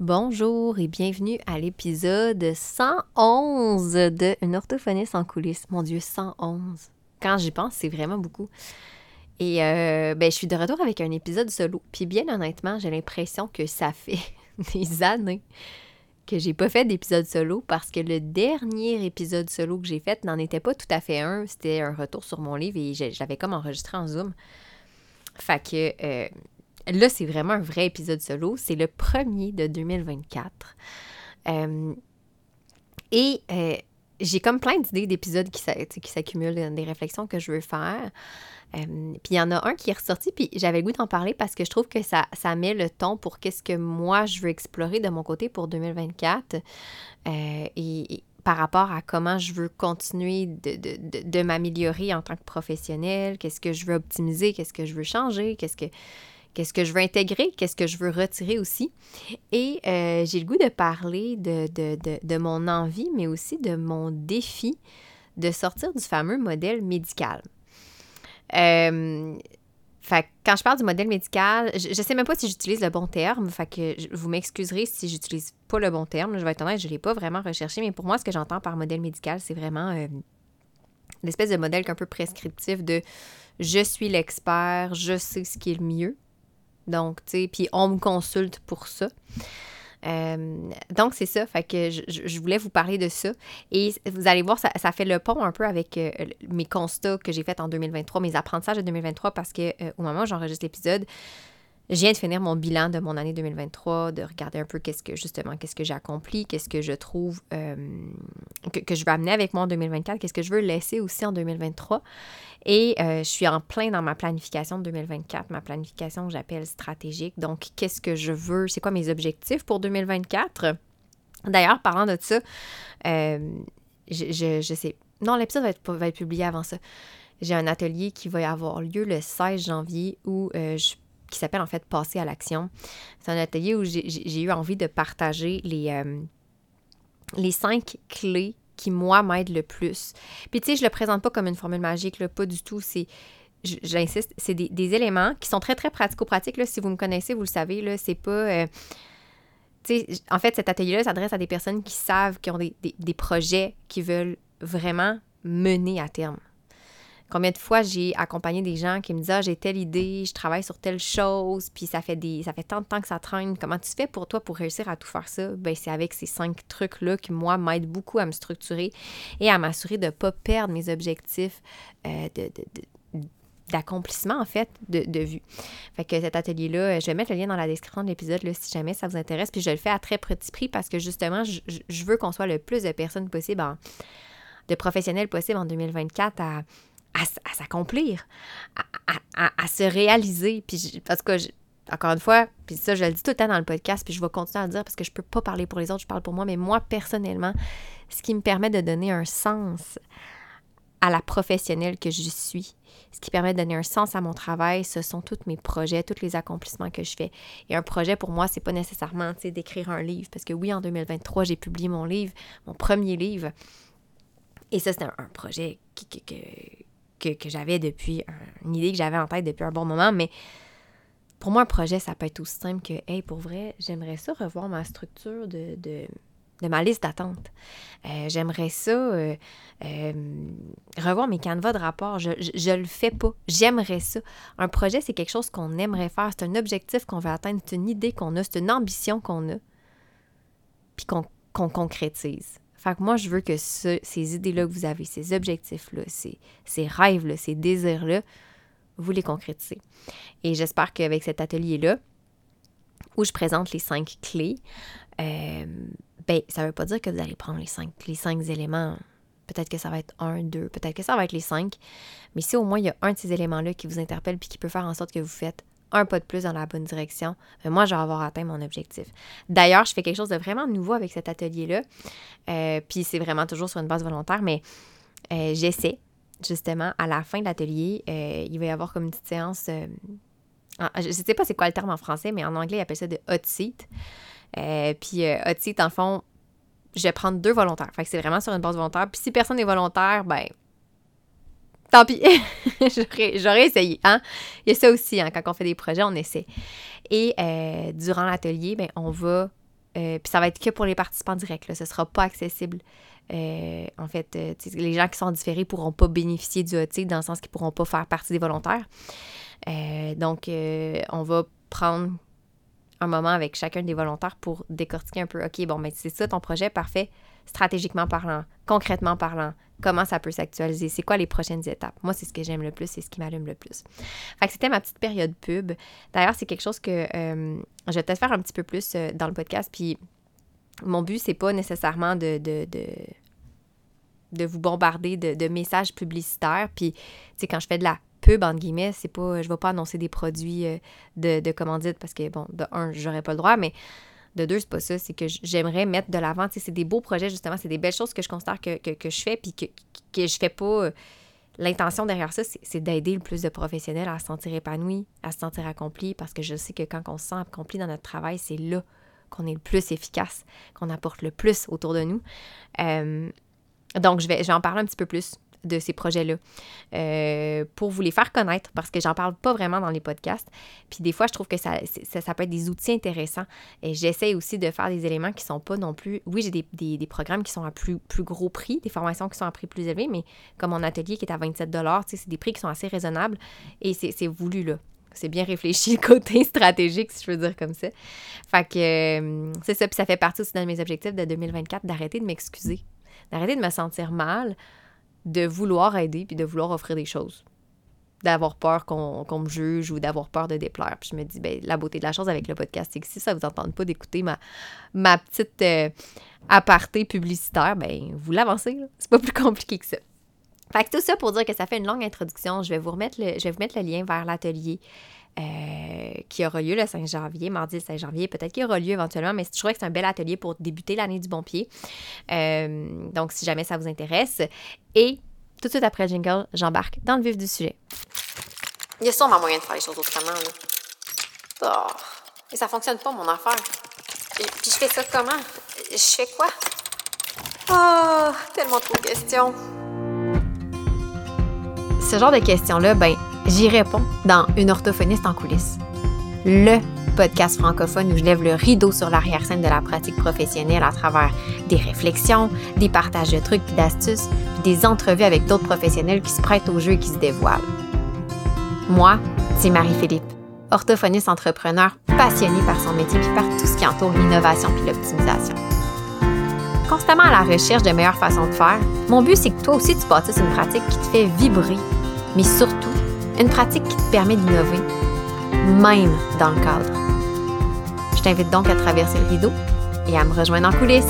Bonjour et bienvenue à l'épisode 111 de Une orthophoniste en coulisses. Mon Dieu, 111. Quand j'y pense, c'est vraiment beaucoup. Et euh, ben, je suis de retour avec un épisode solo. Puis bien honnêtement, j'ai l'impression que ça fait des années que j'ai pas fait d'épisode solo parce que le dernier épisode solo que j'ai fait n'en était pas tout à fait un. C'était un retour sur mon livre et j'avais comme enregistré en Zoom. Fait que euh, Là, c'est vraiment un vrai épisode solo. C'est le premier de 2024. Euh, et euh, j'ai comme plein d'idées d'épisodes qui, s'accumulent, des réflexions que je veux faire. Euh, puis il y en a un qui est ressorti, puis j'avais le goût d'en parler parce que je trouve que ça, met le ton pour qu'est-ce que moi je veux explorer de mon côté pour 2024. et, par rapport à comment je veux continuer de, de, de m'améliorer en tant que professionnel, qu'est-ce que je veux optimiser, qu'est-ce que je veux changer, qu'est-ce que qu'est-ce que je veux intégrer, qu'est-ce que je veux retirer aussi. Et euh, j'ai le goût de parler de, de, mon envie, mais aussi de mon défi de sortir du fameux modèle médical. Euh, quand je parle du modèle médical, je ne sais même pas si j'utilise le bon terme. Fait que vous m'excuserez si j'utilise pas le bon terme. Je vais être honnête, je ne l'ai pas vraiment recherché, mais pour moi, ce que j'entends par modèle médical, c'est vraiment euh, l'espèce de modèle un peu prescriptif de je suis l'expert, je sais ce qui est le mieux. Donc, tu sais, puis on me consulte pour ça. Euh, donc, c'est ça. Fait que je, voulais vous parler de ça. Et vous allez voir, ça, fait le pont un peu avec euh, mes constats que j'ai faits en 2023, mes apprentissages de 2023, parce que euh, au moment où j'enregistre l'épisode, je viens de finir mon bilan de mon année 2023, de regarder un peu qu'est-ce que justement, qu'est-ce que j'ai accompli, qu'est-ce que je trouve euh, que, je veux amener avec moi en 2024, qu'est-ce que je veux laisser aussi en 2023. Et euh, je suis en plein dans ma planification de 2024, ma planification que j'appelle stratégique. Donc, qu'est-ce que je veux, c'est quoi mes objectifs pour 2024? D'ailleurs, parlant de ça, euh, je, sais. Non, l'épisode va être, va être publié avant ça. J'ai un atelier qui va avoir lieu le 16 janvier où je qui s'appelle en fait Passer à l'action. C'est un atelier où j'ai eu envie de partager les, euh, les cinq clés qui, moi, m'aident le plus. Puis, tu sais, je le présente pas comme une formule magique, là, pas du tout. C'est, j'insiste, c'est des, éléments qui sont très, très pratico-pratiques. Si vous me connaissez, vous le savez, là, c'est pas. Euh, en fait, cet atelier-là s'adresse à des personnes qui savent, qui ont des, des projets qui veulent vraiment mener à terme. Combien de fois j'ai accompagné des gens qui me disent Ah, j'ai telle idée, je travaille sur telle chose, puis ça fait des ça fait tant de temps que ça traîne. Comment tu fais pour toi pour réussir à tout faire ça? Ben, c'est avec ces cinq trucs-là qui, moi, m'aident beaucoup à me structurer et à m'assurer de ne pas perdre mes objectifs euh, de, d'accomplissement, en fait, de, vue. Fait que cet atelier-là, je vais mettre le lien dans la description de l'épisode si jamais ça vous intéresse. Puis je le fais à très petit prix parce que justement, je, veux qu'on soit le plus de personnes possible, de professionnels possible en 2024 à à, s'accomplir, à, se réaliser. Puis parce que, encore une fois, puis ça, je le dis tout le temps dans le podcast, puis je vais continuer à le dire parce que je peux pas parler pour les autres, je parle pour moi, mais moi, personnellement, ce qui me permet de donner un sens à la professionnelle que je suis, ce qui permet de donner un sens à mon travail, ce sont tous mes projets, tous les accomplissements que je fais. Et un projet, pour moi, c'est pas nécessairement d'écrire un livre, parce que oui, en 2023, j'ai publié mon livre, mon premier livre. Et ça, c'est un, projet qui, que, j'avais depuis, une idée que j'avais en tête depuis un bon moment, mais pour moi, un projet, ça peut être aussi simple que, hey, pour vrai, j'aimerais ça revoir ma structure de, de, ma liste d'attente. Euh, j'aimerais ça euh, euh, revoir mes canevas de rapport. Je, ne le fais pas. J'aimerais ça. Un projet, c'est quelque chose qu'on aimerait faire. C'est un objectif qu'on veut atteindre. C'est une idée qu'on a. C'est une ambition qu'on a. Puis qu'on concrétise. Fait moi, je veux que ces idées-là que vous avez, ces objectifs-là, ces, ces rêves-là, ces désirs-là, vous les concrétisez. Et j'espère qu'avec cet atelier-là, où je présente les cinq clés, euh, ben, ça ne veut pas dire que vous allez prendre les cinq, les cinq éléments. Peut-être que ça va être un, deux, peut-être que ça va être les cinq. Mais si au moins il y a un de ces éléments-là qui vous interpelle puis qui peut faire en sorte que vous faites un pas de plus dans la bonne direction, moi, je vais avoir atteint mon objectif. D'ailleurs, je fais quelque chose de vraiment nouveau avec cet atelier-là. Euh, puis c'est vraiment toujours sur une base volontaire, mais euh, j'essaie, justement, à la fin de l'atelier, euh, il va y avoir comme une petite séance. je ne sais pas c'est quoi le terme en français, mais en anglais, ils appellent ça de hot seat. puis hot seat, en fond, je vais prendre deux volontaires. Fait que c'est vraiment sur une base volontaire. Puis si personne n'est volontaire, ben tant pis, j'aurais essayé. Hein? Il y a ça aussi, hein, quand on fait des projets, on essaie. Et euh, durant l'atelier, ben, on va puis ça va être que pour les participants directs. Là. Ce ne sera pas accessible. en fait, les gens qui sont différés ne pourront pas bénéficier du hot dans le sens qu'ils ne pourront pas faire partie des volontaires. donc, on va prendre un moment avec chacun des volontaires pour décortiquer un peu, OK, bon, mais c'est ça ton projet, parfait, stratégiquement parlant, concrètement parlant, comment ça peut s'actualiser, c'est quoi les prochaines étapes. Moi, c'est ce que j'aime le plus, c'est ce qui m'allume le plus. Fait que c'était ma petite période pub. D'ailleurs, c'est quelque chose que euh, je vais peut-être faire un petit peu plus euh, dans le podcast, puis mon but, c'est pas nécessairement de, de, de, vous bombarder de, de messages publicitaires, puis, tu sais, quand je fais de la pub, entre guillemets, c'est pas, je vais pas annoncer des produits euh, de, de commandite parce que, bon, de un, j'aurais pas le droit, mais de deux, c'est pas ça, c'est que j'aimerais mettre de l'avant. C'est des beaux projets, justement, c'est des belles choses que je que, que, je fais, puis que, que je fais pas. Euh, l'intention derrière ça, c'est d'aider le plus de professionnels à se sentir épanouis, à se sentir accomplis, parce que je sais que quand on se sent accompli dans notre travail, c'est là qu'on est le plus efficace, qu'on apporte le plus autour de nous. Euh, donc, je vais, je vais en parler un petit peu plus de ces projets-là euh, pour vous les faire connaître parce que j'en parle pas vraiment dans les podcasts. Puis des fois, je trouve que ça, ça, peut être des outils intéressants. Et j'essaie aussi de faire des éléments qui sont pas non plus. Oui, j'ai des, programmes qui sont à plus, plus gros prix, des formations qui sont à prix plus élevé, mais comme mon atelier qui est à 27 c'est des prix qui sont assez raisonnables et c'est voulu là c'est bien réfléchi le côté stratégique, si je veux dire comme ça. Fait que euh, c'est ça, puis ça fait partie aussi de mes objectifs de 2024 d'arrêter de m'excuser, d'arrêter de me sentir mal de vouloir aider puis de vouloir offrir des choses. D'avoir peur qu'on me juge ou d'avoir peur de déplaire. Puis je me dis, ben, la beauté de la chose avec le podcast, c'est que si ça vous entende pas d'écouter ma, ma petite euh, aparté publicitaire, ben, vous l'avancez. C'est pas plus compliqué que ça. Fait que tout ça pour dire que ça fait une longue introduction. Je vais vous remettre le, je vais vous mettre le lien vers l'atelier euh, qui aura lieu le 5 janvier, mardi le 5 janvier. Peut-être qu'il aura lieu éventuellement, mais je trouvais que c'est un bel atelier pour débuter l'année du bon pied. Euh, donc, si jamais ça vous intéresse. Et tout de suite après le jingle, j'embarque dans le vif du sujet. Il y a sûrement moyen de faire les choses autrement. Là. Oh, et ça fonctionne pas, mon affaire. Et puis je fais ça comment? Je fais quoi? Oh, tellement trop de questions. Ce genre de questions-là, ben, J'y réponds dans Une orthophoniste en coulisses, le podcast francophone où je lève le rideau sur l'arrière-scène de la pratique professionnelle à travers des réflexions, des partages de trucs et d'astuces, puis des entrevues avec d'autres professionnels qui se prêtent au jeu et qui se dévoilent. Moi, c'est Marie-Philippe, orthophoniste entrepreneur passionnée par son métier et par tout ce qui entoure l'innovation puis l'optimisation. Constamment à la recherche de meilleures façons de faire, mon but c'est que toi aussi tu bâtisses une pratique qui te fait vibrer, mais surtout une pratique qui te permet d'innover, même dans le cadre. Je t'invite donc à traverser le rideau et à me rejoindre en coulisses.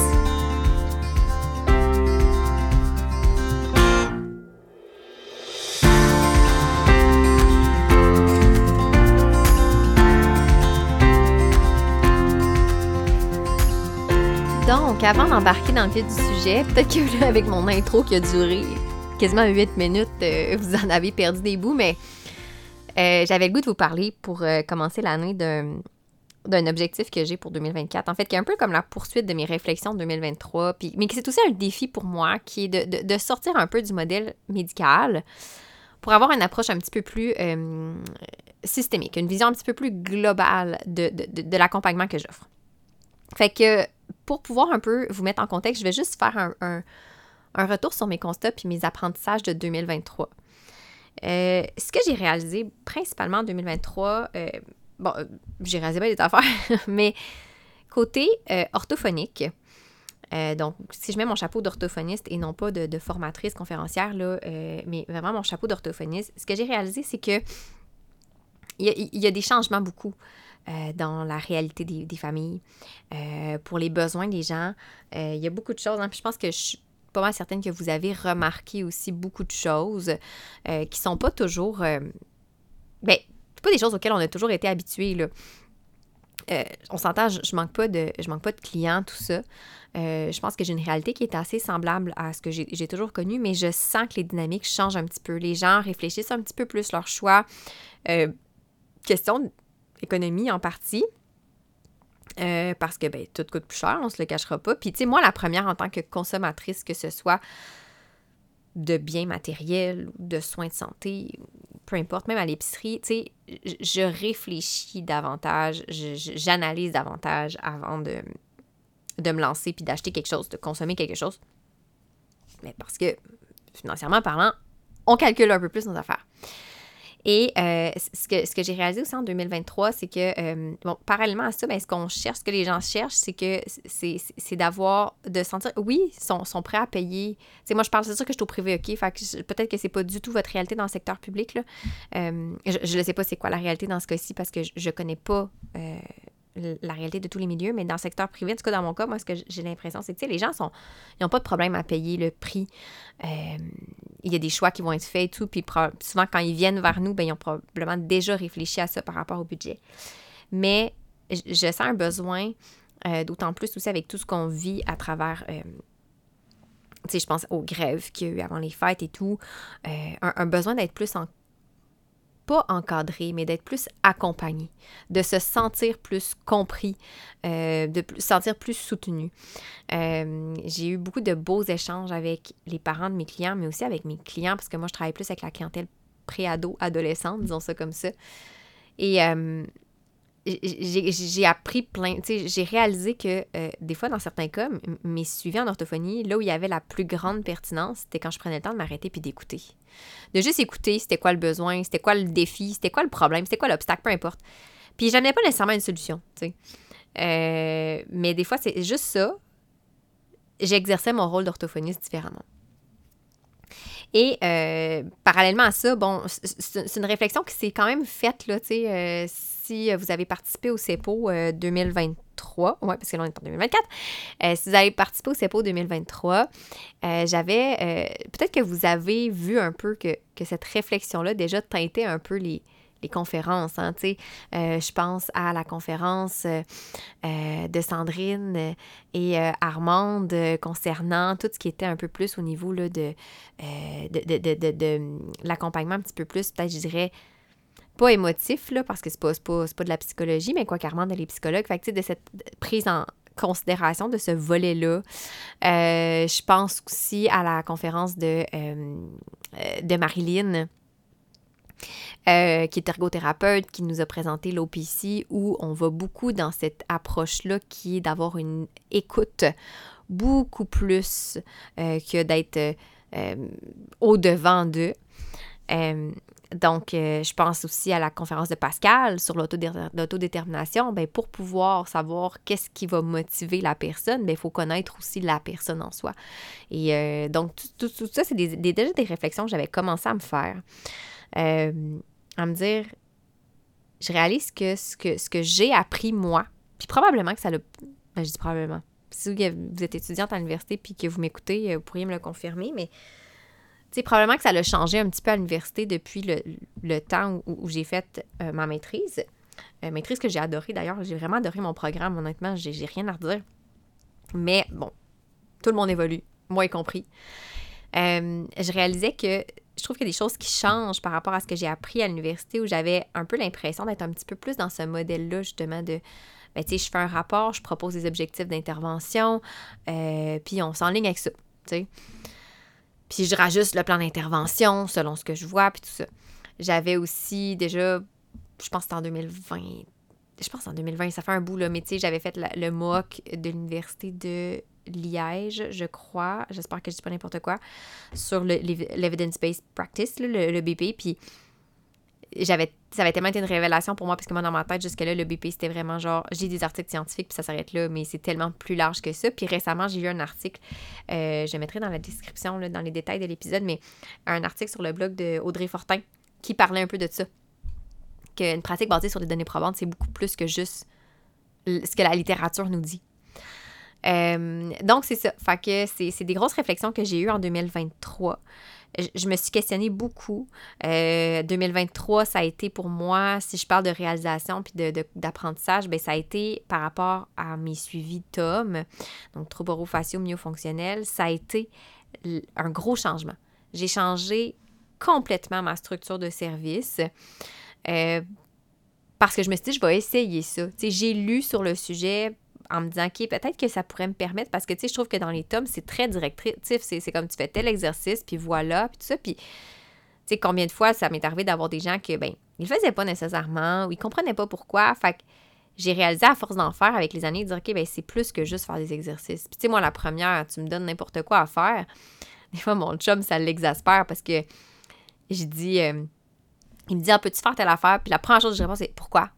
Donc, avant d'embarquer dans le vif du sujet, peut-être que avec mon intro qui a duré quasiment 8 minutes, euh, vous en avez perdu des bouts, mais euh, j'avais le goût de vous parler pour euh, commencer l'année d'un d'un objectif que j'ai pour 2024. En fait, qui est un peu comme la poursuite de mes réflexions de 2023, puis, mais qui c'est aussi un défi pour moi, qui est de, de, sortir un peu du modèle médical pour avoir une approche un petit peu plus systémique, une vision un petit peu plus globale de, de l'accompagnement que j'offre. Fait que pour pouvoir un peu vous mettre en contexte, je vais juste faire un retour sur mes constats puis mes apprentissages de 2023. Euh, ce que j'ai réalisé principalement en 2023, euh, bon, euh, j'ai réalisé pas des affaires, mais côté orthophonique, donc, si je mets mon chapeau d'orthophoniste et non pas de, formatrice conférencière, là, mais vraiment mon chapeau d'orthophoniste, ce que j'ai réalisé, c'est que il y, a des changements beaucoup dans la réalité des, familles, pour les besoins des gens. il y a beaucoup de choses. Hein, je pense que je, pas mal certaine que vous avez remarqué aussi beaucoup de choses euh, qui sont pas toujours. Euh, ben, pas des choses auxquelles on a toujours été habitués, là. Euh, on s'entend, je, manque pas de, je manque pas de clients, tout ça. je pense que j'ai une réalité qui est assez semblable à ce que j'ai toujours connu, mais je sens que les dynamiques changent un petit peu. Les gens réfléchissent un petit peu plus leur choix. question d'économie en partie. Euh, parce que ben, tout coûte plus cher, on se le cachera pas. Puis, tu sais, moi, la première en tant que consommatrice, que ce soit de biens matériels ou de soins de santé, peu importe, même à l'épicerie, tu sais, je réfléchis davantage, j'analyse davantage avant de, de me lancer puis d'acheter quelque chose, de consommer quelque chose. Mais parce que, financièrement parlant, on calcule un peu plus nos affaires. Et euh, ce que, ce que j'ai réalisé aussi en 2023, c'est que, euh, bon, parallèlement à ça, ben, ce qu'on cherche, ce que les gens cherchent, c'est que c'est d'avoir, de sentir, oui, ils sont, sont prêts à payer. Sais, moi, je parle, c'est sûr que je suis au privé, OK? Peut-être que c'est pas du tout votre réalité dans le secteur public, là. Euh, je ne sais pas c'est quoi la réalité dans ce cas-ci parce que je, je connais pas la réalité de tous les milieux, mais dans le secteur privé, en tout cas dans mon cas, moi, ce que j'ai l'impression, c'est que les gens ils n'ont pas de problème à payer le prix. euh, il y a des choix qui vont être faits et tout. Puis souvent, quand ils viennent vers nous, ben, ils ont probablement déjà réfléchi à ça par rapport au budget. Mais je, sens un besoin, euh, d'autant plus aussi avec tout ce qu'on vit à travers. Euh, tu sais, je pense aux grèves qu'il y a eu avant les fêtes et tout. Un, besoin d'être plus en pas encadré, mais d'être plus accompagné, de se sentir plus compris, euh, de se sentir plus soutenu. Euh, j'ai eu beaucoup de beaux échanges avec les parents de mes clients, mais aussi avec mes clients, parce que moi, je travaille plus avec la clientèle pré-ado, adolescente, disons ça comme ça. Et euh, j'ai appris plein, j'ai réalisé que euh, des fois, dans certains cas, mes suivis en orthophonie, là où il y avait la plus grande pertinence, c'était quand je prenais le temps de m'arrêter puis d'écouter. De juste écouter c'était quoi le besoin, c'était quoi le défi, c'était quoi le problème, c'était quoi l'obstacle, peu importe. Puis j'amenais pas nécessairement une solution, tu sais. Euh, mais des fois, c'est juste ça. J'exerçais mon rôle d'orthophoniste différemment. Et euh, parallèlement à ça, bon, c'est une réflexion qui s'est quand même faite, là, euh, si vous avez participé au CEPO 2023, ouais, parce que là, on est en 2024, euh, si vous avez participé au CEPO 2023, euh, j'avais, euh, peut-être que vous avez vu un peu que, que cette réflexion-là déjà teintait un peu les, les conférences. Hein, euh, je pense à la conférence euh, euh, de Sandrine et Armande concernant tout ce qui était un peu plus au niveau là, de, de, de, de, l'accompagnement un petit peu plus, peut-être je dirais, pas émotif, là, parce que c'est pas, pas, pas, de la psychologie, mais quoi qu'Armande, elle est psychologue. Fait de cette prise en considération de ce volet-là. je pense aussi à la conférence de, de Marilyn euh, qui est ergothérapeute, qui nous a présenté l'OPC, où on va beaucoup dans cette approche-là qui est d'avoir une écoute beaucoup plus euh, que d'être euh, au-devant d'eux. donc, je pense aussi à la conférence de Pascal sur l'autodétermination. Ben, pour pouvoir savoir qu'est-ce qui va motiver la personne, ben, il faut connaître aussi la personne en soi. Et donc, tout, ça, c'est déjà des réflexions que j'avais commencé à me faire. Euh, à me dire, je réalise que ce que, ce que j'ai appris moi, puis probablement que ça l'a... Ben, je dis probablement. Si vous êtes étudiante à l'université puis que vous m'écoutez, euh, vous pourriez me le confirmer, mais c'est probablement que ça l'a changé un petit peu à l'université depuis le, le temps où, j'ai fait euh, ma maîtrise. maîtrise que j'ai adorée d'ailleurs. J'ai vraiment adoré mon programme, honnêtement. J'ai rien à redire. Mais bon, tout le monde évolue, moi y compris. je réalisais que je trouve qu'il y a des choses qui changent par rapport à ce que j'ai appris à l'université où j'avais un peu l'impression d'être un petit peu plus dans ce modèle-là, justement, de ben, tu sais, je fais un rapport, je propose des objectifs d'intervention, euh, puis on s'enligne avec ça, tu sais. Puis je rajuste le plan d'intervention selon ce que je vois, puis tout ça. J'avais aussi déjà, je pense que c'était en 2020, je pense en 2020, ça fait un bout, là, mais tu sais, j'avais fait le MOOC de l'université de Liège, je crois, j'espère que je dis pas n'importe quoi, sur l'Evidence-Based Practice, le, BP, puis j'avais ça avait tellement été une révélation pour moi parce que moi dans ma tête jusque-là le BP c'était vraiment genre j'ai des articles scientifiques puis ça s'arrête là mais c'est tellement plus large que ça. Puis récemment j'ai lu un article euh, je mettrai dans la description dans les détails de l'épisode mais un article sur le blog de Audrey Fortin qui parlait un peu de ça. Qu'une pratique basée sur des données probantes c'est beaucoup plus que juste ce que la littérature nous dit euh, donc, c'est ça. Fait que c'est des grosses réflexions que j'ai eues en 2023. Je, me suis questionnée beaucoup. 2023, euh, ça a été pour moi, si je parle de réalisation puis d'apprentissage, de, ben, ça a été par rapport à mes suivis TOM, donc troubles orofaciaux myofonctionnels, ça a été un gros changement. J'ai changé complètement ma structure de service. Euh, parce que je me suis dit, je vais essayer ça. J'ai lu sur le sujet en me disant, OK, peut-être que ça pourrait me permettre, parce que, tu sais, je trouve que dans les tomes, c'est très directif. C'est comme tu fais tel exercice, puis voilà, puis tout ça. Puis, tu sais, combien de fois ça m'est arrivé d'avoir des gens que, ben, ils le faisaient pas nécessairement, ou ils comprenaient pas pourquoi. Fait j'ai réalisé à force d'en faire avec les années, de dire, OK, ben c'est plus que juste faire des exercices. Puis tu sais, moi, la première, tu me donnes n'importe quoi à faire. Des fois, mon chum, ça l'exaspère parce que j'ai dit, euh, il me dit, ah, peux-tu faire telle affaire? Puis la première chose que je réponds, c'est pourquoi?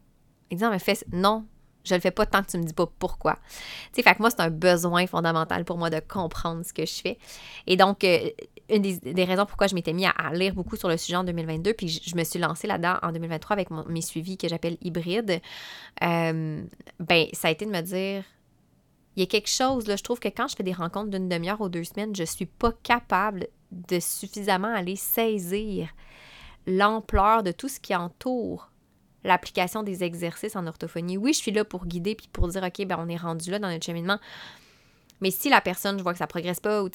Il dit, non, mais fais, non, je le fais pas tant que tu me dis pas pourquoi. Tu sais, fait que moi, c'est un besoin fondamental pour moi de comprendre ce que je fais. Et donc, euh, une des, raisons pourquoi je m'étais mis à, lire beaucoup sur le sujet en 2022, puis je, me suis lancée là-dedans en 2023 avec mes suivis que j'appelle hybrides, euh, ben, ça a été de me dire, il y a quelque chose, là, je trouve que quand je fais des rencontres d'une demi-heure ou deux semaines, je suis pas capable de suffisamment aller saisir l'ampleur de tout ce qui entoure l'application des exercices en orthophonie. Oui, je suis là pour guider puis pour dire, OK, ben on est rendu là dans notre cheminement. Mais si la personne, je vois que ça progresse pas, ou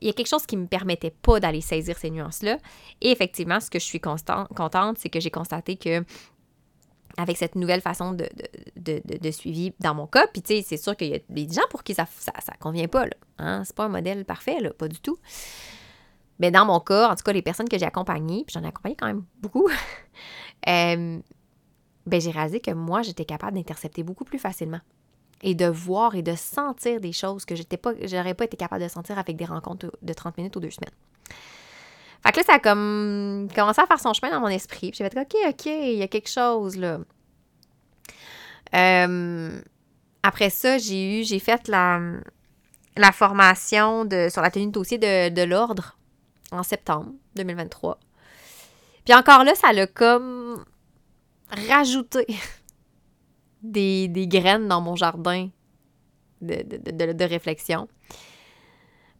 il y a quelque chose qui ne me permettait pas d'aller saisir ces nuances-là. Et effectivement, ce que je suis contente, c'est que j'ai constaté que avec cette nouvelle façon de, de, suivi dans mon cas, puis tu sais, c'est sûr qu'il y a des gens pour qui ça ne convient pas, là. Hein? C'est pas un modèle parfait, là, pas du tout. Mais dans mon cas, en tout cas, les personnes que j'ai accompagnées, puis j'en ai accompagné quand même beaucoup, euh, ben, j'ai réalisé que moi, j'étais capable d'intercepter beaucoup plus facilement et de voir et de sentir des choses que j'étais pas, j'aurais pas été capable de sentir avec des rencontres de 30 minutes ou deux semaines. Fait que là, ça a comme commencé à faire son chemin dans mon esprit. Puis j'ai fait, OK, OK, il y a quelque chose là. Euh, après ça, j'ai eu, j'ai fait la, la formation de, sur la tenue de dossier de, de l'ordre en septembre 2023. Puis encore là, ça l'a comme rajouter des, graines dans mon jardin de, réflexion.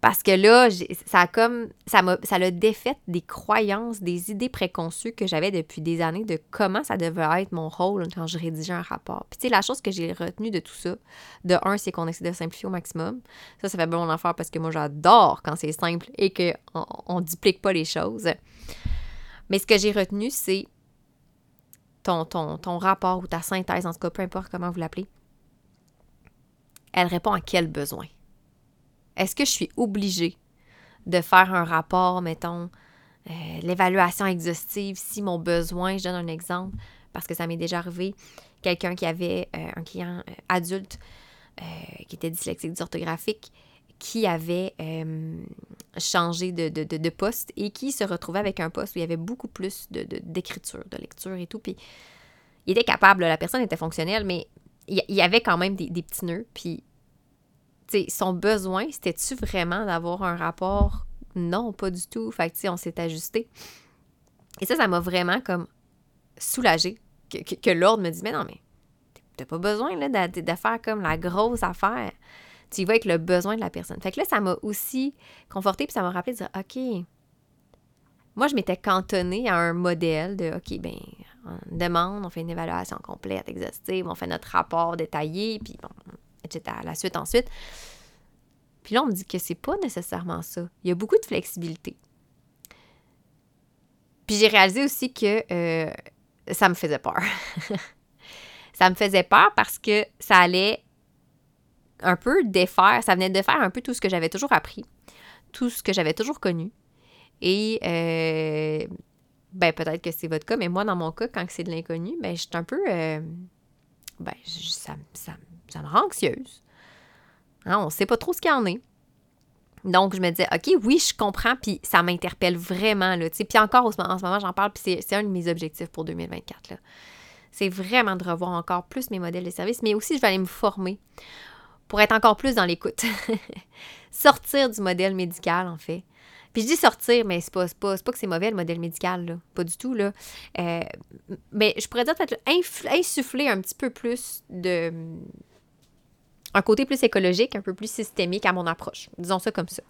Parce que là, ça a comme ça m'a ça l'a défait des croyances, des idées préconçues que j'avais depuis des années de comment ça devait être mon rôle quand je rédigeais un rapport. Puis tu sais, la chose que j'ai retenue de tout ça, de un, c'est qu'on essaie de simplifier au maximum. Ça, ça fait bon mon affaire parce que moi j'adore quand c'est simple et qu'on on duplique pas les choses. Mais ce que j'ai retenu, c'est ton, rapport ou ta synthèse, en tout cas, peu importe comment vous l'appelez, elle répond à quel besoin? Est-ce que je suis obligée de faire un rapport, mettons, euh, l'évaluation exhaustive, si mon besoin, je donne un exemple, parce que ça m'est déjà arrivé, quelqu'un qui avait euh, un client euh, adulte qui était dyslexique dysorthographique, qui avait changé de, poste et qui se retrouvait avec un poste où il y avait beaucoup plus d'écriture, de, lecture et tout. Puis il était capable, la personne était fonctionnelle, mais il y, avait quand même des, petits nœuds. Puis, son besoin, c'était-tu vraiment d'avoir un rapport? Non, pas du tout. Fait que, on s'est ajusté. Et ça, ça m'a vraiment comme soulagée que, l'ordre me dit, mais non, mais t'as pas besoin là, de, comme la grosse affaire tu y vas avec le besoin de la personne. Fait que là, ça m'a aussi conforté, puis ça m'a rappelé de dire, OK, moi, je m'étais cantonnée à un modèle de, OK, ben on demande, on fait une évaluation complète, exhaustive, on fait notre rapport détaillé, puis bon, etc. La suite ensuite. Puis là, on me dit que c'est pas nécessairement ça. Il y a beaucoup de flexibilité. Puis j'ai réalisé aussi que euh, ça me faisait peur. ça me faisait peur parce que ça allait un peu défaire, ça venait de faire un peu tout ce que j'avais toujours appris, tout ce que j'avais toujours connu. Et euh, ben peut-être que c'est votre cas, mais moi, dans mon cas, quand c'est de l'inconnu, ben je suis un peu. Euh, ben, ça, ça, me rend anxieuse. Hein, on ne sait pas trop ce qu'il y en est. Donc, je me disais, OK, oui, je comprends, puis ça m'interpelle vraiment. Là, puis encore, en ce moment, j'en parle, puis c'est un de mes objectifs pour 2024. C'est vraiment de revoir encore plus mes modèles de service, mais aussi, je vais aller me former pour être encore plus dans l'écoute. Sortir du modèle médical, en fait. Puis je dis sortir, mais c'est pas, pas, pas que c'est mauvais le modèle médical, là. Pas du tout, là. Euh, mais je pourrais dire peut-être insuffler un petit peu plus de. un côté plus écologique, un peu plus systémique à mon approche. Disons ça comme ça.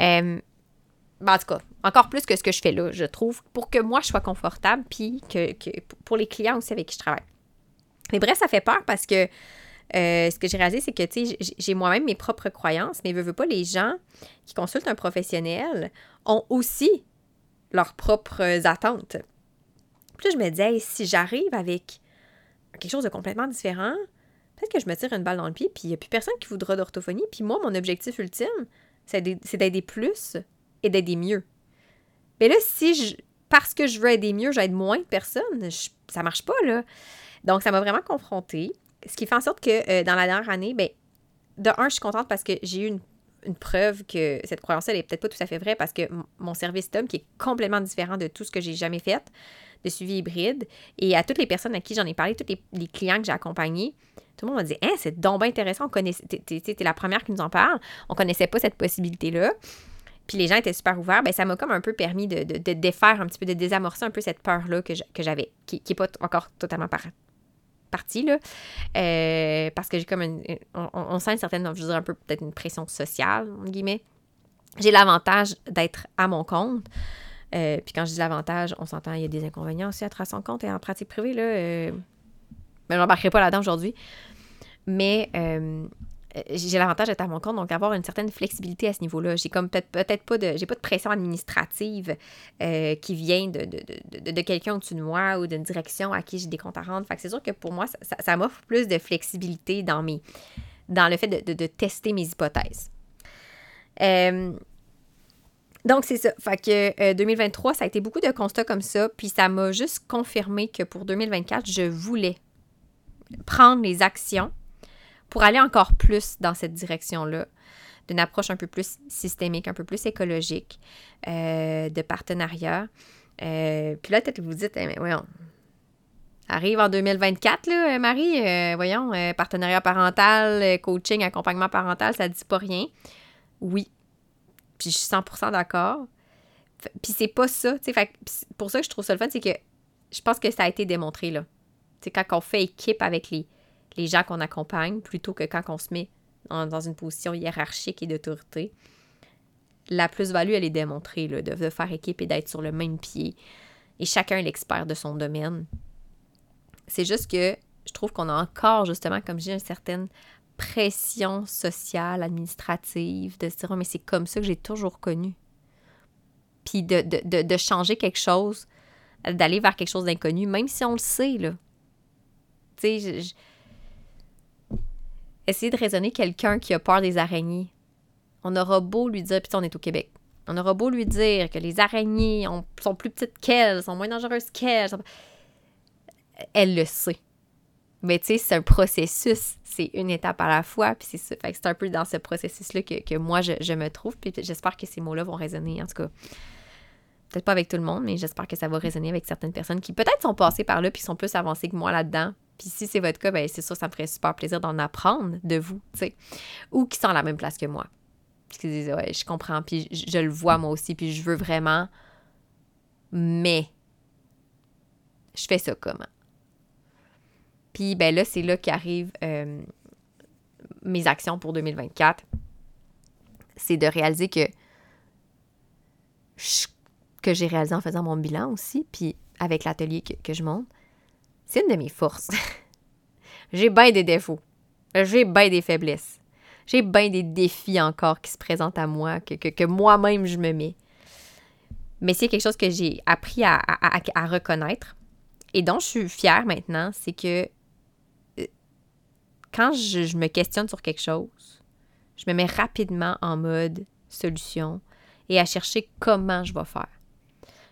Euh, ben, en tout cas, encore plus que ce que je fais là, je trouve, pour que moi je sois confortable, puis que, que pour les clients aussi avec qui je travaille. Mais bref, ça fait peur parce que euh, ce que j'ai réalisé, c'est que j'ai moi-même mes propres croyances, mais veux, veux pas, les gens qui consultent un professionnel ont aussi leurs propres attentes. Puis là, je me disais, si j'arrive avec quelque chose de complètement différent, peut-être que je me tire une balle dans le pied, puis il n'y a plus personne qui voudra d'orthophonie. Puis moi, mon objectif ultime, c'est d'aider plus et d'aider mieux. Mais là, si je, parce que je veux aider mieux, j'aide moins de personnes, ça marche pas, là. Donc, ça m'a vraiment confrontée. Ce qui fait en sorte que euh, dans la dernière année, ben, de un, je suis contente parce que j'ai eu une, preuve que cette croyance-là n'est peut-être pas tout à fait vraie parce que mon service TOM, qui est complètement différent de tout ce que j'ai jamais fait, de suivi hybride, et à toutes les personnes à qui j'en ai parlé, tous les, clients que j'ai accompagnés, tout le monde m'a dit Hein, c'est donc bien intéressant, on connaissait, t'es, la première qui nous en parle, on connaissait pas cette possibilité-là. Puis les gens étaient super ouverts, ben ça m'a comme un peu permis de, défaire un petit peu, de désamorcer un peu cette peur-là que, j'avais, qui n'est pas encore totalement partie, là. Euh, parce que j'ai comme une, on, sent une certaine, je dire un peu peut-être une pression sociale, entre guillemets. J'ai l'avantage d'être à mon compte. Euh, puis quand je dis l'avantage, on s'entend, il y a des inconvénients aussi à être à son compte et en pratique privée, là. Euh, mais je n'embarquerai pas là-dedans aujourd'hui. Mais j'ai l'avantage d'être à mon compte, donc avoir une certaine flexibilité à ce niveau-là. J'ai comme peut-être peut pas de. J'ai pas de pression administrative qui vient de, de, de, quelqu'un au-dessus de moi ou d'une direction à qui j'ai des comptes à rendre. Fait que c'est sûr que pour moi, ça, m'offre plus de flexibilité dans mes. dans le fait de, tester mes hypothèses. Donc, c'est ça. Fait que 2023, euh, ça a été beaucoup de constats comme ça. Puis ça m'a juste confirmé que pour 2024, je voulais prendre les actions pour aller encore plus dans cette direction-là, d'une approche un peu plus systémique, un peu plus écologique, euh, de partenariat. Euh, puis là, peut-être que vous dites, eh, mais voyons, arrive en 2024, là, Marie, voyons, partenariat parental, coaching, accompagnement parental, ça ne dit pas rien. Oui, puis je suis 100% d'accord. Puis c'est pas ça. Pour ça que je trouve ça le fun, c'est que je pense que ça a été démontré, là. Sais, quand on fait équipe avec les, les gens qu'on accompagne, plutôt que quand on se met dans, une position hiérarchique et d'autorité, la plus-value, elle est démontrée, là, de, de faire équipe et d'être sur le même pied. Et chacun est l'expert de son domaine. C'est juste que je trouve qu'on a encore, justement, comme je dis, une certaine pression sociale, administrative, de se dire, oh, mais c'est comme ça que j'ai toujours connu. Puis de, de, de, changer quelque chose, d'aller vers quelque chose d'inconnu, même si on le sait, là. Tu sais, essayer de raisonner quelqu'un qui a peur des araignées. On aura beau lui dire, puis on est au Québec, on aura beau lui dire que les araignées sont plus petites qu'elles, sont moins dangereuses qu'elles. Elle le sait. Mais tu sais, c'est un processus, c'est une étape à la fois, puis c'est c'est un peu dans ce processus-là que, moi, je, me trouve, puis j'espère que ces mots-là vont résonner, en tout cas. Peut-être pas avec tout le monde, mais j'espère que ça va résonner avec certaines personnes qui peut-être sont passées par là, puis sont plus avancées que moi là-dedans. Puis si c'est votre cas, ben c'est sûr, ça me ferait super plaisir d'en apprendre de vous, tu sais. Ou qui sont à la même place que moi. Puis qui disent, ouais, je comprends, puis je, le vois moi aussi, puis je veux vraiment. Mais, je fais ça comment? Puis ben là, c'est là qu'arrivent euh, mes actions pour 2024. C'est de réaliser que que j'ai réalisé en faisant mon bilan aussi, puis avec l'atelier que, je monte, c'est une de mes forces. j'ai bien des défauts. J'ai bien des faiblesses. J'ai bien des défis encore qui se présentent à moi, que, que, moi-même je me mets. Mais c'est quelque chose que j'ai appris à, à, reconnaître et dont je suis fière maintenant, c'est que quand je, me questionne sur quelque chose, je me mets rapidement en mode solution et à chercher comment je vais faire.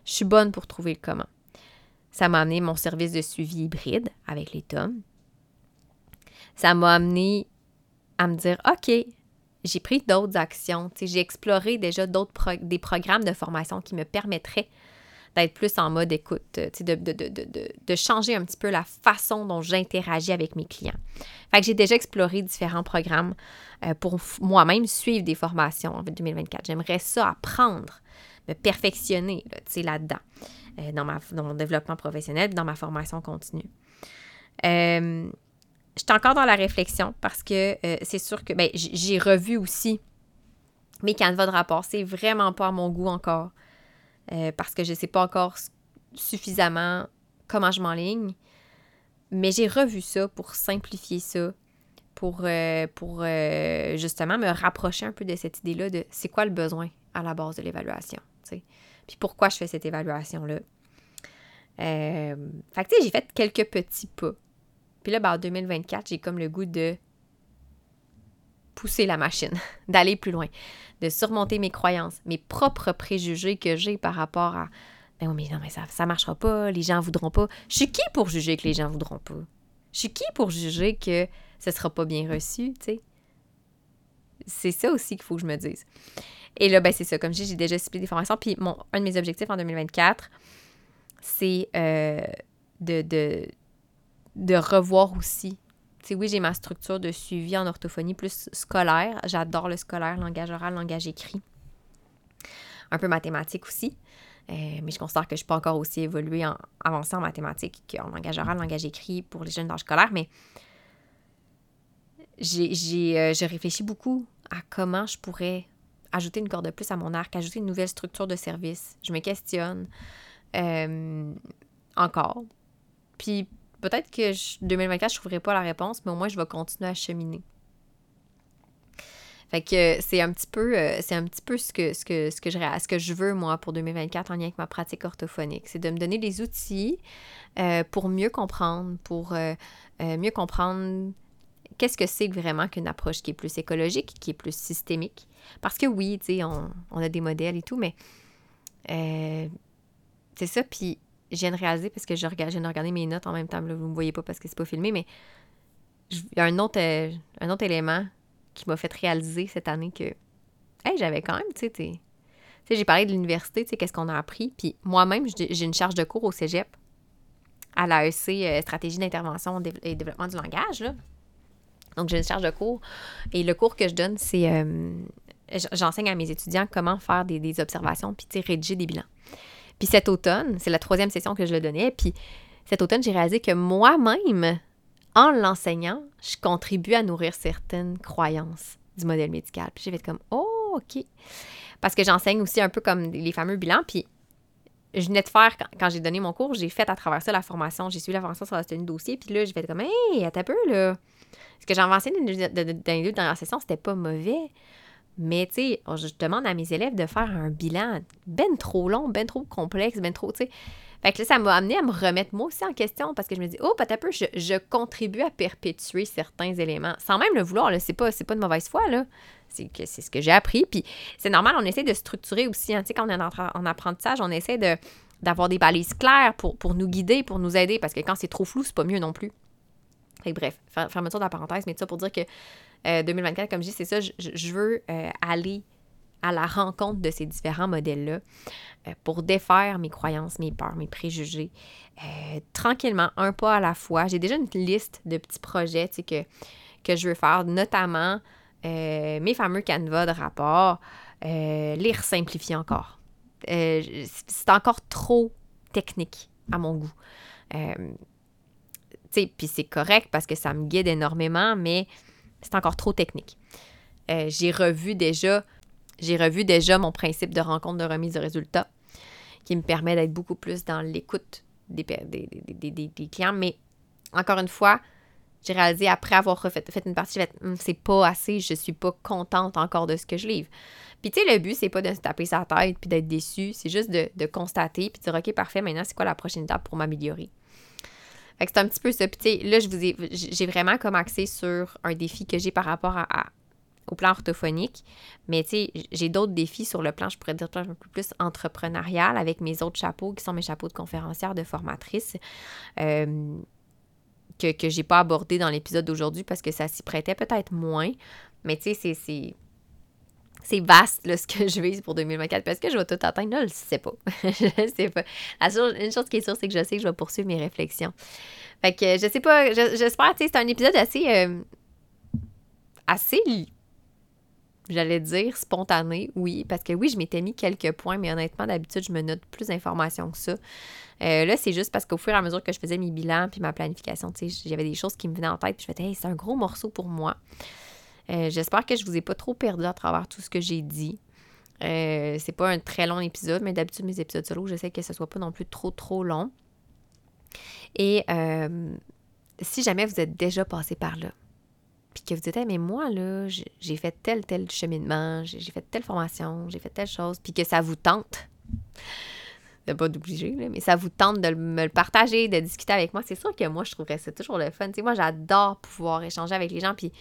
Je suis bonne pour trouver le comment. Ça m'a amené mon service de suivi hybride avec les tomes. Ça m'a amené à me dire, OK, j'ai pris d'autres actions. J'ai exploré déjà d'autres des programmes de formation qui me permettraient d'être plus en mode écoute, de, de, de, de, changer un petit peu la façon dont j'interagis avec mes clients. Fait j'ai déjà exploré différents programmes euh, pour moi-même suivre des formations en 2024. J'aimerais ça apprendre, me perfectionner là-dedans, euh, dans, mon développement professionnel, dans ma formation continue. Euh, J'étais encore dans la réflexion parce que c'est sûr que ben, j'ai revu aussi mes canevas de rapport. C'est vraiment pas à mon goût encore. Euh, parce que je ne sais pas encore suffisamment comment je m'enligne. Mais j'ai revu ça pour simplifier ça, pour, euh, euh, justement me rapprocher un peu de cette idée-là de c'est quoi le besoin à la base de l'évaluation. Puis pourquoi je fais cette évaluation-là. fait que tu sais, j'ai fait quelques petits pas. Puis là, ben, en 2024, j'ai comme le goût de pousser la machine, d'aller plus loin, de surmonter mes croyances, mes propres préjugés que j'ai par rapport à ben oui, mais non, mais ça ne marchera pas, les gens voudront pas. Je suis qui pour juger que les gens voudront pas? Je suis qui pour juger que ce sera pas bien reçu, tu sais? C'est ça aussi qu'il faut que je me dise. Et là, ben, c'est ça. Comme je dis, j'ai déjà ciblé des formations. Puis, mon, un de mes objectifs en 2024, c'est euh, de, revoir aussi. Sais, oui, j'ai ma structure de suivi en orthophonie plus scolaire. J'adore le scolaire, langage oral, langage écrit. Un peu mathématique aussi. Euh, mais je considère que je ne suis pas encore aussi évoluée, en, avancée en mathématiques qu'en langage oral, langage écrit pour les jeunes d'âge scolaire. Mais j'ai euh, réfléchi beaucoup à comment je pourrais ajouter une corde de plus à mon arc, ajouter une nouvelle structure de service. Je me questionne euh, encore. Puis peut-être que 2024, je trouverai pas la réponse, mais au moins, je vais continuer à cheminer. Fait que c'est un petit peu, euh, c'est un petit peu ce que, ce, que, ce, que je, je veux, moi, pour 2024 en lien avec ma pratique orthophonique. C'est de me donner des outils euh, pour mieux comprendre, pour mieux comprendre qu'est-ce que c'est vraiment qu'une approche qui est plus écologique, qui est plus systémique? Parce que oui, tu sais, on, a des modèles et tout, mais c'est ça. Puis je viens de réaliser, parce que je, regarde, viens de regarder mes notes en même temps, là, vous ne me voyez pas parce que c'est pas filmé, mais il y a un autre, euh, un autre élément qui m'a fait réaliser cette année que hey, j'avais quand même, tu sais, j'ai parlé de l'université, tu sais, qu'est-ce qu'on a appris. Puis moi-même, j'ai une charge de cours au cégep à l'AEC, euh, Stratégie d'intervention et développement du langage. Là. Donc, j'ai une charge de cours. Et le cours que je donne, c'est. Euh, j'enseigne à mes étudiants comment faire des, observations puis, rédiger des bilans. Puis cet automne, c'est la troisième session que je le donnais, puis cet automne, j'ai réalisé que moi-même, en l'enseignant, je contribue à nourrir certaines croyances du modèle médical. Puis j'ai fait comme, oh, OK. Parce que j'enseigne aussi un peu comme les fameux bilans, puis je venais de faire, quand, j'ai donné mon cours, j'ai fait à travers ça la formation, j'ai suivi la formation sur la tenue de dossier, puis là, j'ai fait comme, hey, un peu, là. Ce que j'ai avancé dans les deux dernières sessions, c'était pas mauvais. Mais tu sais, je demande à mes élèves de faire un bilan ben trop long, ben trop complexe, ben trop, tu sais. Fait que là, ça m'a amené à me remettre moi aussi en question parce que je me dis, oh, peut-être peu, je, contribue à perpétuer certains éléments sans même le vouloir. Là, c'est pas, pas de mauvaise foi, là. C'est, ce que j'ai appris. Puis c'est normal, on essaie de structurer aussi. Hein, tu sais, quand on est en, apprentissage, on essaie de, d'avoir des balises claires pour, pour nous guider, pour nous aider parce que quand c'est trop flou, c'est pas mieux non plus. Fait bref, fermeture de la parenthèse, mais ça pour dire que 2024, euh, comme je dis, c'est ça, je, veux euh, aller à la rencontre de ces différents modèles-là euh, pour défaire mes croyances, mes peurs, mes préjugés, tranquillement, un pas à la fois. J'ai déjà une liste de petits projets que, que je veux faire, notamment mes fameux canevas de rapport, les simplifier encore. c'est encore trop technique à mon goût. Puis c'est correct parce que ça me guide énormément, mais c'est encore trop technique. Euh, j'ai revu déjà, j'ai revu déjà mon principe de rencontre de remise de résultats qui me permet d'être beaucoup plus dans l'écoute des, clients. Mais encore une fois, j'ai réalisé après avoir refait, fait une partie, hum, c'est pas assez, je suis pas contente encore de ce que je livre. Puis tu sais, le but, c'est pas de se taper sa tête puis d'être déçu, c'est juste de, de, constater puis de dire, OK, parfait, maintenant, c'est quoi la prochaine étape pour m'améliorer? C'est un petit peu ça. Puis, là, je vous ai, j'ai vraiment comme axé sur un défi que j'ai par rapport au plan orthophonique. Mais tu sais, j'ai d'autres défis sur le plan, je pourrais dire un peu plus entrepreneurial avec mes autres chapeaux qui sont mes chapeaux de conférencière, de formatrice. Euh, que, que j'ai pas abordé dans l'épisode d'aujourd'hui parce que ça s'y prêtait peut-être moins. Mais tu sais, c'est c'est vaste ce que je vise pour 2024. Parce que je vais tout atteindre? je ne sais pas. je sais pas. une chose qui est sûre, c'est que je sais que je vais poursuivre mes réflexions. Fait que je sais pas, j'espère, tu sais, c'est un épisode assez. Euh, assez. J'allais dire spontané, oui, parce que oui, je m'étais mis quelques points, mais honnêtement, d'habitude, je me note plus d'informations que ça. Euh, là, c'est juste parce qu'au fur et à mesure que je faisais mes bilans puis ma planification, tu sais, j'avais des choses qui me venaient en tête, puis je me disais, hey, c'est un gros morceau pour moi. Euh, j'espère que je vous ai pas trop perdu à travers tout ce que j'ai dit. Euh, c'est pas un très long épisode, mais d'habitude, mes épisodes solo, j'essaie que ce soit pas non plus trop, trop long. Et euh, si jamais vous êtes déjà passé par là, puis que vous dites, mais moi, là, j'ai fait tel, tel cheminement, j'ai fait telle formation, j'ai fait telle chose, puis que ça vous tente, de pas d'obliger, mais ça vous tente de me le partager, de discuter avec moi, c'est sûr que moi, je trouverais ça toujours le fun. moi, j'adore pouvoir échanger avec les gens, puis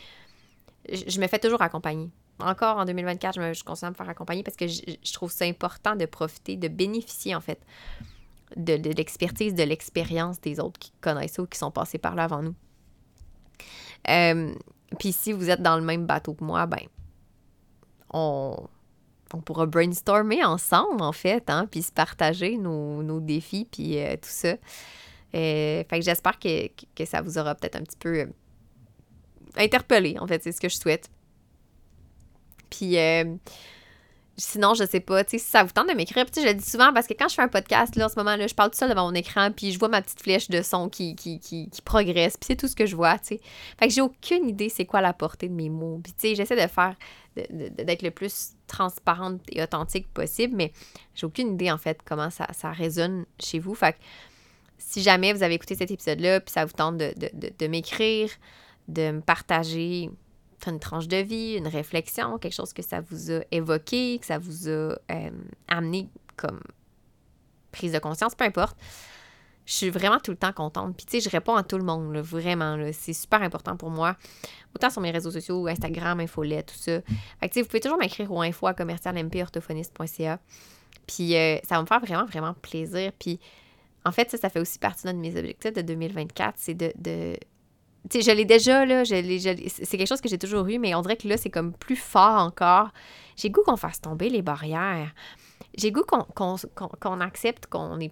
je, me fais toujours accompagner. Encore en 2024, je, me, je à me faire accompagner parce que je, trouve ça important de profiter, de bénéficier en fait de, l'expertise, de l'expérience des autres qui connaissent ça ou qui sont passés par là avant nous. Euh, puis si vous êtes dans le même bateau que moi, ben, on, pourra brainstormer ensemble, en fait, hein, puis se partager nos, défis, puis euh, tout ça. Euh, fait que j'espère que, ça vous aura peut-être un petit peu interpellé, en fait, c'est ce que je souhaite. Puis Sinon, je sais pas, tu sais, si ça vous tente de m'écrire, puis je le dis souvent parce que quand je fais un podcast, là, en ce moment-là, je parle tout seul devant mon écran, puis je vois ma petite flèche de son qui, qui, qui, progresse, puis c'est tout ce que je vois, tu sais. Fait que j'ai aucune idée c'est quoi la portée de mes mots. Puis, tu sais, j'essaie de faire, d'être le plus transparente et authentique possible, mais j'ai aucune idée, en fait, comment ça, ça résonne chez vous. Fait que si jamais vous avez écouté cet épisode-là, puis ça vous tente de, de, de m'écrire, de me partager une tranche de vie, une réflexion, quelque chose que ça vous a évoqué, que ça vous a euh, amené comme prise de conscience, peu importe. Je suis vraiment tout le temps contente. Puis, tu sais, je réponds à tout le monde, vraiment. C'est super important pour moi. Autant sur mes réseaux sociaux, Instagram, Infolet, tout ça. Fait que, vous pouvez toujours m'écrire au info à. Puis, euh, ça va me faire vraiment, vraiment plaisir. Puis, en fait, ça, ça fait aussi partie de mes objectifs de 2024. C'est de, je l'ai déjà, là, je c'est quelque chose que j'ai toujours eu, mais on dirait que là, c'est comme plus fort encore. J'ai goût qu'on fasse tomber les barrières. J'ai goût qu'on accepte qu'on est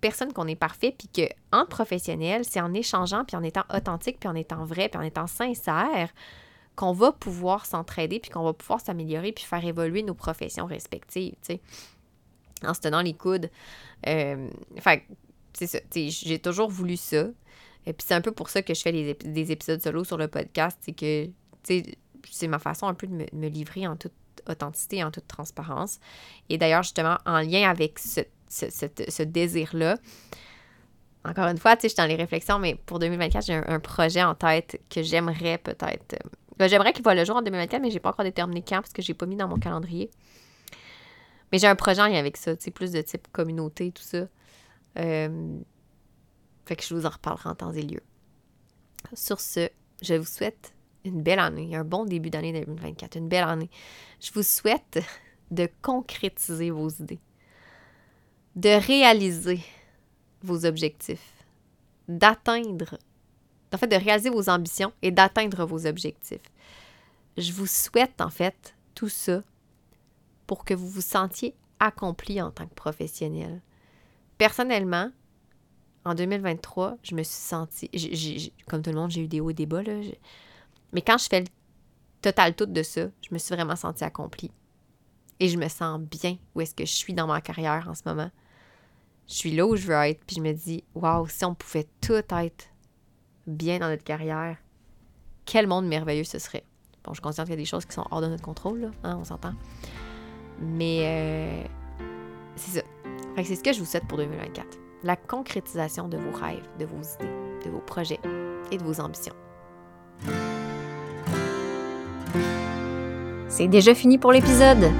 personne, qu'on est parfait, puis qu'en professionnel, c'est en échangeant, puis en étant authentique, puis en étant vrai, puis en étant sincère, qu'on va pouvoir s'entraider, puis qu'on va pouvoir s'améliorer, puis faire évoluer nos professions respectives, tu en se tenant les coudes. Euh, fait c'est ça, j'ai toujours voulu ça. Et puis c'est un peu pour ça que je fais des épisodes solo sur le podcast, c'est que c'est ma façon un peu de me, livrer en toute authenticité, en toute transparence. Et d'ailleurs, justement, en lien avec ce, ce, désir-là, encore une fois, tu sais, je suis dans les réflexions, mais pour 2024, j'ai un, projet en tête que j'aimerais peut-être. Euh, ben, j'aimerais qu'il voit le jour en 2024, mais j'ai pas encore déterminé quand parce que j'ai pas mis dans mon calendrier. Mais j'ai un projet en lien avec ça, tu sais, plus de type communauté, tout ça. Euh, fait que je vous en reparlerai en temps et lieu. Sur ce, je vous souhaite une belle année, un bon début d'année 2024, une belle année. Je vous souhaite de concrétiser vos idées, de réaliser vos objectifs, d'atteindre, en fait, de réaliser vos ambitions et d'atteindre vos objectifs. Je vous souhaite, en fait, tout ça pour que vous vous sentiez accompli en tant que professionnel. Personnellement, en 2023, je me suis sentie, comme tout le monde, j'ai eu des hauts et des bas, là, mais quand je fais le total tout de ça, je me suis vraiment sentie accomplie. Et je me sens bien où est-ce que je suis dans ma carrière en ce moment. Je suis là où je veux être, puis je me dis, waouh, si on pouvait tout être bien dans notre carrière, quel monde merveilleux ce serait. Bon, je suis qu'il y a des choses qui sont hors de notre contrôle, là, hein, on s'entend. Mais euh, c'est ça. c'est ce que je vous souhaite pour 2024 la concrétisation de vos rêves, de vos idées, de vos projets et de vos ambitions. C'est déjà fini pour l'épisode.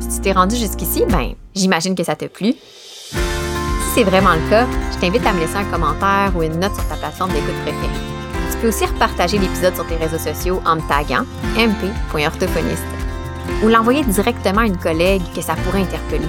Si tu t'es rendu jusqu'ici, ben, j'imagine que ça t'a plu. Si c'est vraiment le cas, je t'invite à me laisser un commentaire ou une note sur ta plateforme d'écoute préférée. Tu peux aussi repartager l'épisode sur tes réseaux sociaux en me taguant mp.orthophoniste ou l'envoyer directement à une collègue que ça pourrait interpeller.